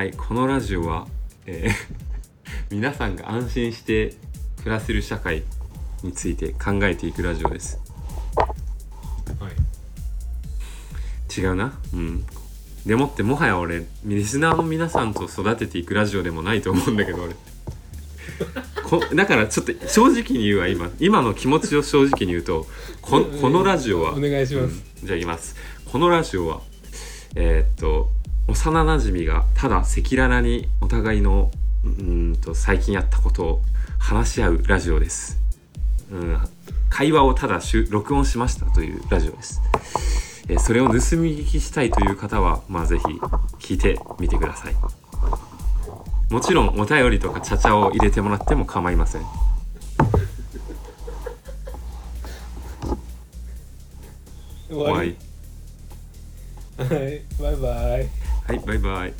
はいこのラジオは、えー 皆さんが安心して暮らせる社会について考えていくラジオです。はい。違うな。うん。でもってもはや俺リスナーの皆さんと育てていくラジオでもないと思うんだけど俺。こだからちょっと正直に言うわ今。今の気持ちを正直に言うとここのラジオはお願いします。うん。じゃあ言います。このラジオはえーっと幼なじみがただ赤裸々にお互いのうーんと最近やったことを話し合うラジオです、うん、会話をただ録音しましたというラジオです、えーそれを盗み聞きしたいという方はまあぜひ聞いてみてください。もちろんお便りとかチャチャを入れてもらっても構いません。終わり。はい。バイバイはいバイバイ